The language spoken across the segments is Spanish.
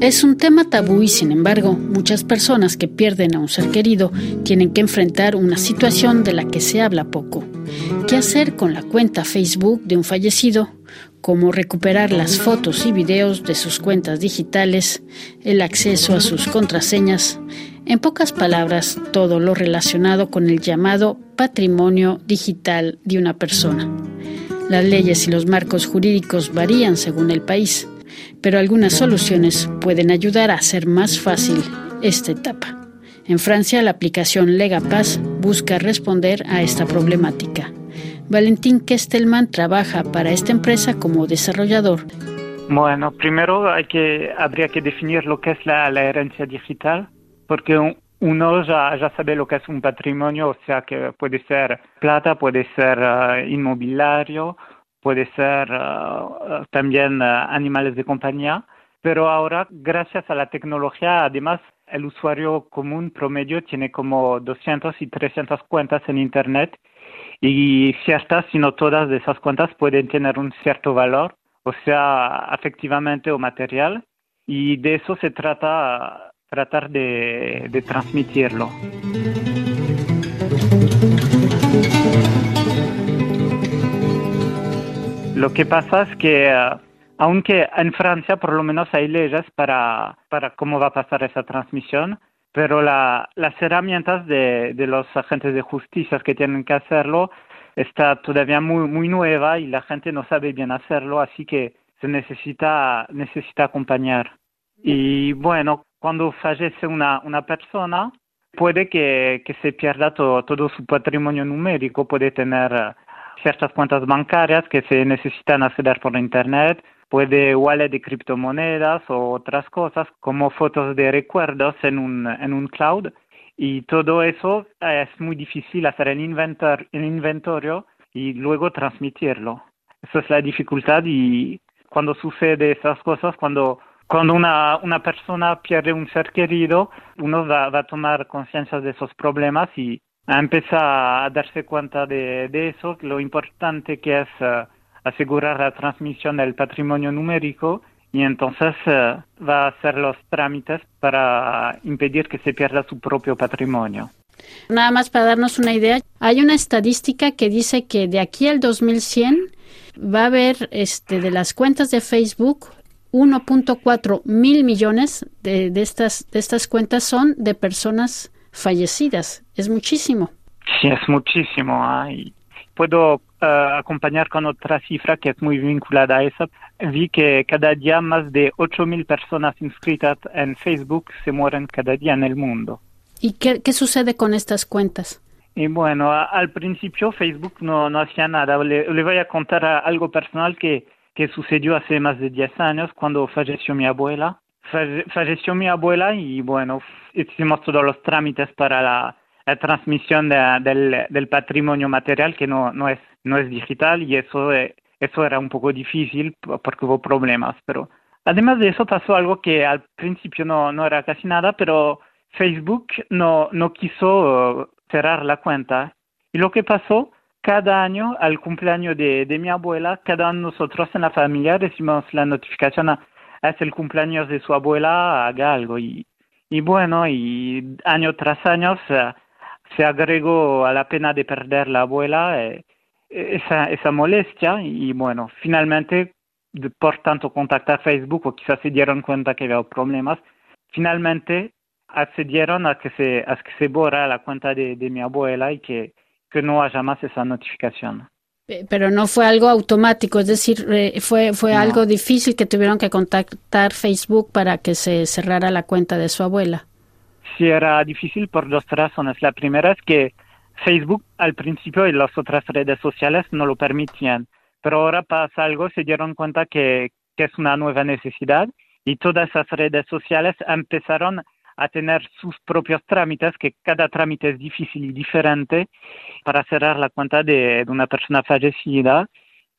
Es un tema tabú y sin embargo muchas personas que pierden a un ser querido tienen que enfrentar una situación de la que se habla poco. ¿Qué hacer con la cuenta Facebook de un fallecido? ¿Cómo recuperar las fotos y videos de sus cuentas digitales? ¿El acceso a sus contraseñas? En pocas palabras, todo lo relacionado con el llamado patrimonio digital de una persona. Las leyes y los marcos jurídicos varían según el país pero algunas soluciones pueden ayudar a hacer más fácil esta etapa. En Francia, la aplicación Legapaz busca responder a esta problemática. Valentín Kestelman trabaja para esta empresa como desarrollador. Bueno, primero habría que definir lo que es la, herencia digital, porque uno ya, sabe lo que es un patrimonio, o sea que puede ser plata, puede ser uh, inmobiliario, puede ser uh, también uh, animales de compañía, pero ahora gracias a la tecnología, además, el usuario común promedio tiene como 200 y 300 cuentas en Internet y ciertas, si no todas de esas cuentas pueden tener un cierto valor, o sea, efectivamente o material, y de eso se trata tratar de transmitirlo. Lo que pasa es que, eh, aunque en Francia por lo menos hay leyes para, para cómo va a pasar esa transmisión, pero la, las herramientas de, de, los agentes de justicia que tienen que hacerlo está todavía muy, muy nueva y la gente no sabe bien hacerlo, así que se necesita, necesita acompañar. Y bueno, cuando fallece una, una persona, puede que, que se pierda todo, todo su patrimonio numérico, puede tener ciertas cuentas bancarias que se necesitan acceder por Internet, puede wallet de criptomonedas o otras cosas como fotos de recuerdos en un, en un cloud. Y todo eso es muy difícil hacer el, inventor, el inventario y luego transmitirlo. Esa es la dificultad y cuando sucede esas cosas, cuando, cuando una, una persona pierde un ser querido, uno va a tomar conciencia de esos problemas y empieza a darse cuenta de, eso, lo importante que es eh, asegurar la transmisión del patrimonio numérico y entonces eh, va a hacer los trámites para impedir que se pierda su propio patrimonio. Nada más para darnos una idea, hay una estadística que dice que de aquí al 2100 va a haber este, de las cuentas de Facebook 1.4 mil millones de, de, estas, de estas cuentas son de personas fallecidas. Es muchísimo. Sí, es muchísimo. puedo eh, acompañar con otra cifra que es muy vinculada a eso. Vi que cada día más de 8.000 personas inscritas en Facebook se mueren cada día en el mundo. ¿Y qué, qué sucede con estas cuentas? Y bueno, al principio Facebook no, no hacía nada. Le, voy a contar algo personal que, que sucedió hace más de 10 años cuando falleció mi abuela falleció mi abuela y bueno, hicimos todos los trámites para la, transmisión del, del, patrimonio material que no, no, es, no es digital y eso, eh, eso era un poco difícil porque hubo problemas. Pero además de eso pasó algo que al principio no, no era casi nada, pero Facebook no, no quiso cerrar la cuenta. Y lo que pasó, cada año, al cumpleaños de, de mi abuela, cada uno de nosotros en la familia recibimos la notificación a es el cumpleaños de su abuela, haga algo. Y, bueno, y año tras año se, agregó a la pena de perder la abuela eh, esa, molestia y bueno, finalmente, por tanto contactar Facebook o quizás se dieron cuenta que había problemas, finalmente accedieron a que se, a que se borra la cuenta de, mi abuela y que no haya más esa notificación. Pero no fue algo automático, es decir, eh, fue, fue algo difícil que tuvieron que contactar Facebook para que se cerrara la cuenta de su abuela. Sí, era difícil por dos razones. La primera es que Facebook al principio y las otras redes sociales no lo permitían, pero ahora pasa algo, se dieron cuenta que, que es una nueva necesidad y todas esas redes sociales empezaron a tener sus propios trámites, que cada trámite es difícil y diferente para cerrar la cuenta de, una persona fallecida.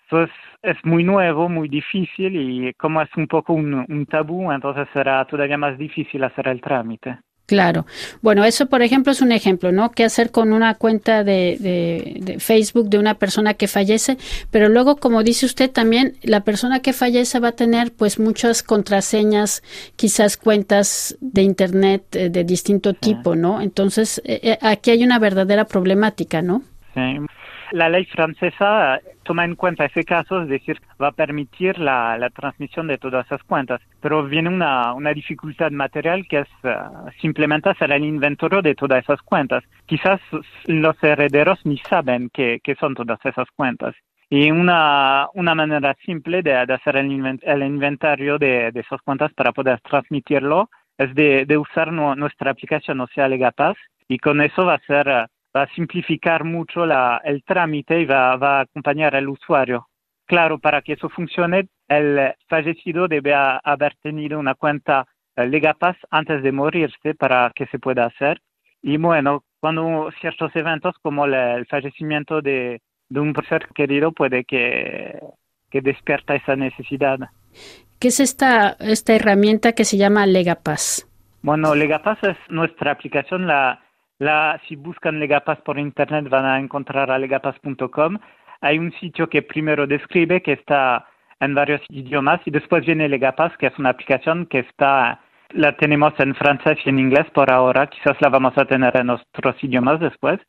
Eso es, muy nuevo, muy difícil y como es un poco un, tabú, entonces será todavía más difícil hacer el trámite. Claro. Bueno, eso, por ejemplo, es un ejemplo, ¿no? ¿Qué hacer con una cuenta de, de, Facebook de una persona que fallece? Pero luego, como dice usted, también la persona que fallece va a tener, pues, muchas contraseñas, quizás cuentas de Internet eh, de distinto tipo, ¿no? Entonces, eh, eh, aquí hay una verdadera problemática, ¿no? Sí. La ley francesa toma en cuenta ese caso, es decir, va a permitir la, transmisión de todas esas cuentas, pero viene una, dificultad material que es eh, simplemente hacer el inventario de todas esas cuentas. Quizás los herederos ni saben qué, son todas esas cuentas. Y una, manera simple de, hacer el, inventario de, esas cuentas para poder transmitirlo es de, usar nuestra aplicación, o sea, Legapass, y con eso va a ser eh, va a simplificar mucho la, el trámite y va, va, a acompañar al usuario. Claro, para que eso funcione, el fallecido debe haber tenido una cuenta eh, Legapass antes de morirse para que se pueda hacer. Y bueno, cuando ciertos eventos como el, fallecimiento de, de, un ser querido puede que, que despierta esa necesidad. ¿Qué es esta, esta herramienta que se llama Legapass? Bueno, Legapass es nuestra aplicación, la, la, si buscan Legapass por internet van a encontrar a legapass.com. Hay un sitio que primero describe que está en varios idiomas y después viene Legapass, que es una aplicación que está, la tenemos en francés y en inglés por ahora, quizás la vamos a tener en otros idiomas después.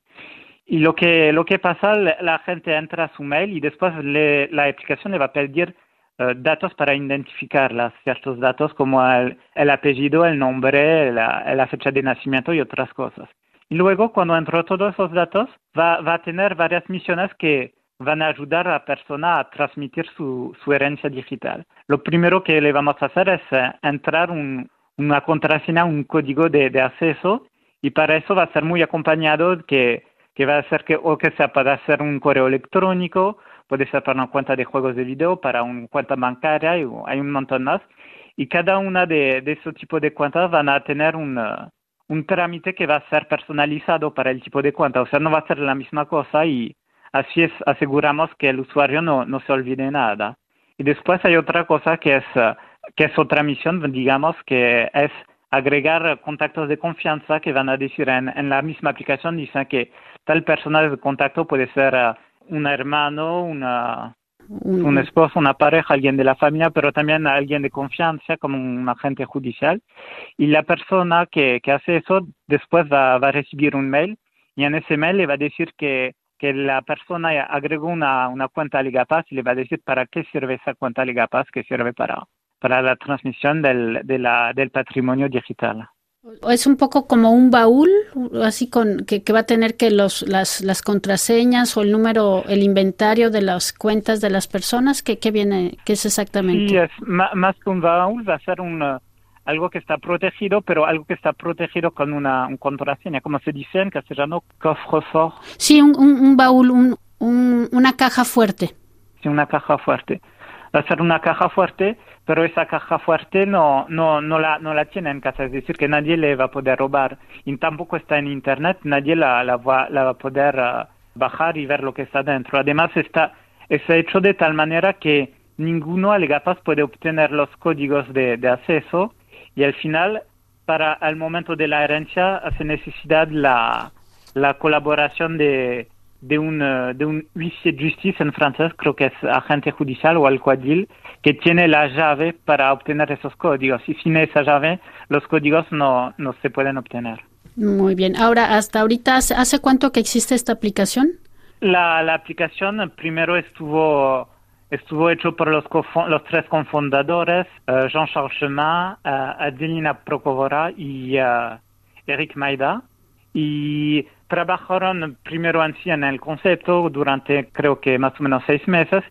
Y lo que, lo que pasa, la gente entra a su mail y después la aplicación le va a pedir eh, datos para identificarlas, ciertos datos como el, apellido, el nombre, la, fecha de nacimiento y otras cosas. Luego, cuando entró todos esos datos, va, va, a tener varias misiones que van a ayudar a la persona a transmitir su, su herencia digital. Lo primero que le vamos a hacer es eh, entrar un, una contraseña, un código de, de, acceso, y para eso va a ser muy acompañado que, que va a ser que, o que sea para hacer un correo electrónico, puede ser para una cuenta de juegos de video, para una cuenta bancaria, y hay un montón más. Y cada una de, de esos tipos de cuentas van a tener un un trámite que va a ser personalizado para el tipo de cuenta, o sea, no va a ser la misma cosa y así es, aseguramos que el usuario no, no se olvide nada. Y después hay otra cosa que es, eh, que es otra misión, digamos, que es agregar contactos de confianza que van a decir en, en la misma aplicación, dicen que tal persona de contacto puede ser uh, un hermano, una, un esposo, una pareja, alguien de la familia, pero también alguien de confianza como un agente judicial. Y la persona que, que hace eso después va, va, a recibir un mail y en ese mail le va a decir que, que la persona agregó una, una cuenta Ligapass y le va a decir para qué sirve esa cuenta Ligapass, que sirve para, para la transmisión del, de la, del patrimonio digital. Es un poco como un baúl, así con que, va a tener que los, las, las, contraseñas o el número, el inventario de las cuentas de las personas. ¿Qué, viene? ¿Qué es exactamente? Sí, es más que un baúl, va a ser un, uh, algo que está protegido, pero algo que está protegido con una contraseña, como se dice en castellano, cofre-fort. Sí, un, un, baúl, un, una caja fuerte. Sí, una caja fuerte. Ser una caja fuerte pero esa caja fuerte no, no, no, la, no la tiene en casa, es decir, que nadie le va a poder robar y tampoco está en Internet, nadie la, la, va, la va a poder uh, bajar y ver lo que está dentro. Además, está, está hecho de tal manera que ninguno Legapass puede obtener los códigos de, de acceso y al final, para el momento de la herencia, hace necesidad la, la colaboración de, de un, uh, de un huissier de justicia en francés, creo que es agente judicial o alcuadil, que tiene la llave para obtener esos códigos. Y sin esa llave, los códigos no, no se pueden obtener. Muy bien. Ahora, hasta ahorita, ¿hace, cuánto que existe esta aplicación? La, la aplicación primero estuvo estuvo hecho por los, los tres cofundadores, uh, Jean-Charles Chemin, uh, Adelina Prokovora y uh, Eric Maida. Y trabajaron primero en sí en el concepto durante creo que más o menos seis meses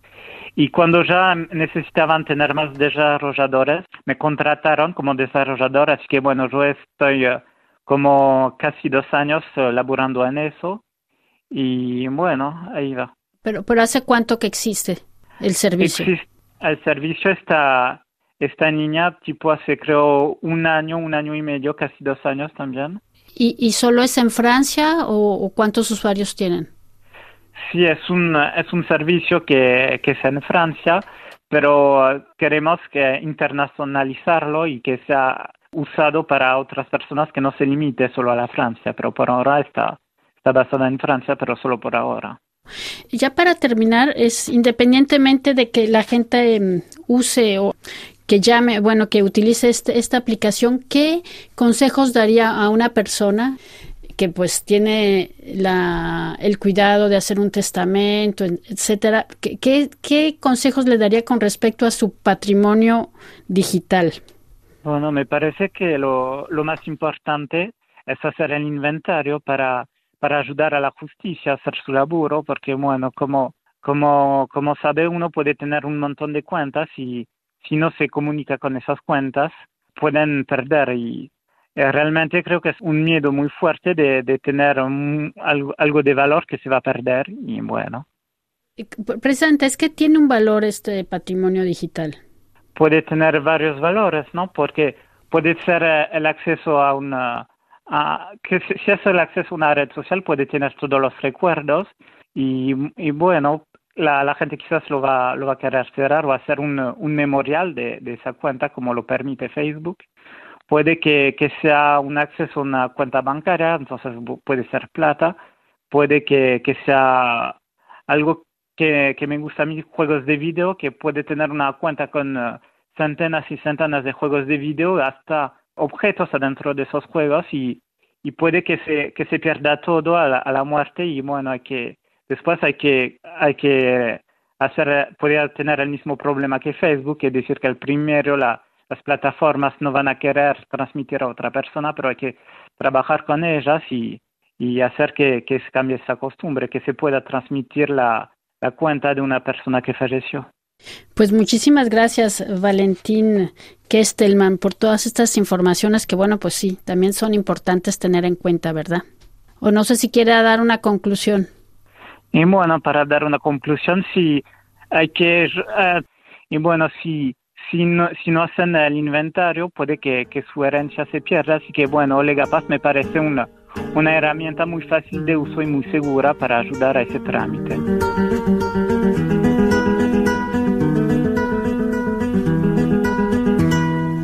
y cuando ya necesitaban tener más desarrolladores, me contrataron como desarrollador, así que bueno, yo estoy eh, como casi dos años uh, laborando en eso y bueno, ahí va. Pero, pero ¿hace cuánto que existe el servicio? el servicio está, esta niña tipo hace creo un año, un año y medio, casi dos años también. ¿Y, y solo es en Francia o cuántos usuarios tienen? Sí, es un, es un servicio que, que es en Francia, pero queremos que internacionalizarlo y que sea usado para otras personas que no se limite solo a la Francia, pero por ahora está, está basada en Francia, pero solo por ahora. Ya para terminar, es independientemente de que la gente em, use o que llame, bueno, que utilice este, esta aplicación, ¿qué consejos daría a una persona que pues tiene la, el cuidado de hacer un testamento, etcétera? ¿Qué, qué, consejos le daría con respecto a su patrimonio digital? Bueno, me parece que lo, lo más importante es hacer el inventario para, para ayudar a la justicia a hacer su laburo, porque bueno, como, como, como sabe uno puede tener un montón de cuentas y si no se comunica con esas cuentas pueden perder y eh, realmente creo que es un miedo muy fuerte de, de tener algo, algo de valor que se va a perder y bueno. Presidente, es que tiene un valor este patrimonio digital puede tener varios valores, ¿no? Porque puede ser eh, el acceso a una, que si es el acceso a una red social puede tener todos los recuerdos y, y bueno, la, la, gente quizás lo va, lo va a querer cerrar o hacer un, un memorial de, de, esa cuenta como lo permite Facebook. Puede que, que, sea un acceso a una cuenta bancaria, entonces puede ser plata. Puede que, que sea algo que, que, me gusta a mí, juegos de video, que puede tener una cuenta con eh, centenas y centenas de juegos de video, hasta objetos adentro de esos juegos y, y puede que se, que se pierda todo a la, a la, muerte y bueno, hay que, después hay que, hay que hacer, puede tener el mismo problema que Facebook, es decir, que el primero la, las plataformas no van a querer transmitir a otra persona, pero hay que trabajar con ellas y, y hacer que, que se cambie esa costumbre, que se pueda transmitir la, la cuenta de una persona que falleció. Pues muchísimas gracias, Valentín Kestelman, por todas estas informaciones que, bueno, pues sí, también son importantes tener en cuenta, ¿verdad? O no sé si quiere dar una conclusión. Y bueno, para dar una conclusión, sí, hay que, uh, y bueno, si, si, no, si no hacen el inventario, puede que, que su herencia se pierda, así que bueno, Legapaz me parece una, una herramienta muy fácil de uso y muy segura para ayudar a ese trámite.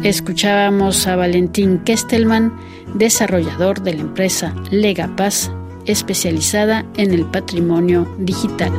Escuchábamos a Valentín Kestelman, desarrollador de la empresa Legapaz, especializada en el patrimonio digital.